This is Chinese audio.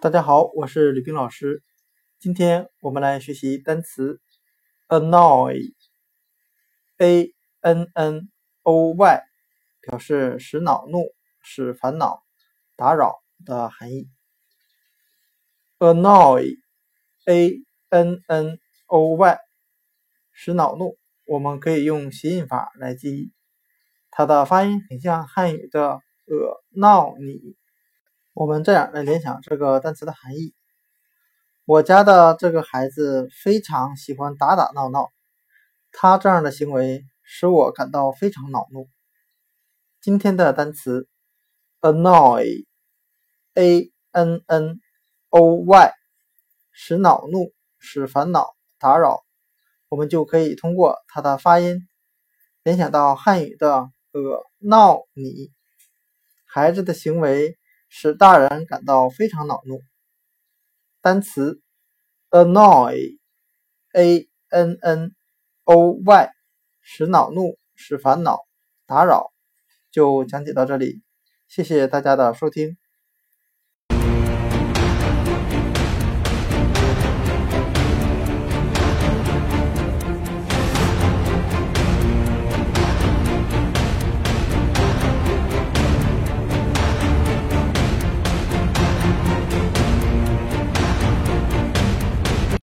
大家好，我是吕冰老师。今天我们来学习单词 annoy，a n n o y，表示使恼怒、使烦恼、打扰的含义。annoy，a n n o y，使恼怒，我们可以用谐音法来记忆。它的发音很像汉语的“呃闹你”。我们这样来联想这个单词的含义：我家的这个孩子非常喜欢打打闹闹，他这样的行为使我感到非常恼怒。今天的单词 annoy，a n n o y，使恼怒、使烦恼、打扰，我们就可以通过它的发音联想到汉语的“呃闹你”，孩子的行为。使大人感到非常恼怒。单词 annoy，a n n o y，使恼怒，使烦恼，打扰，就讲解到这里。谢谢大家的收听。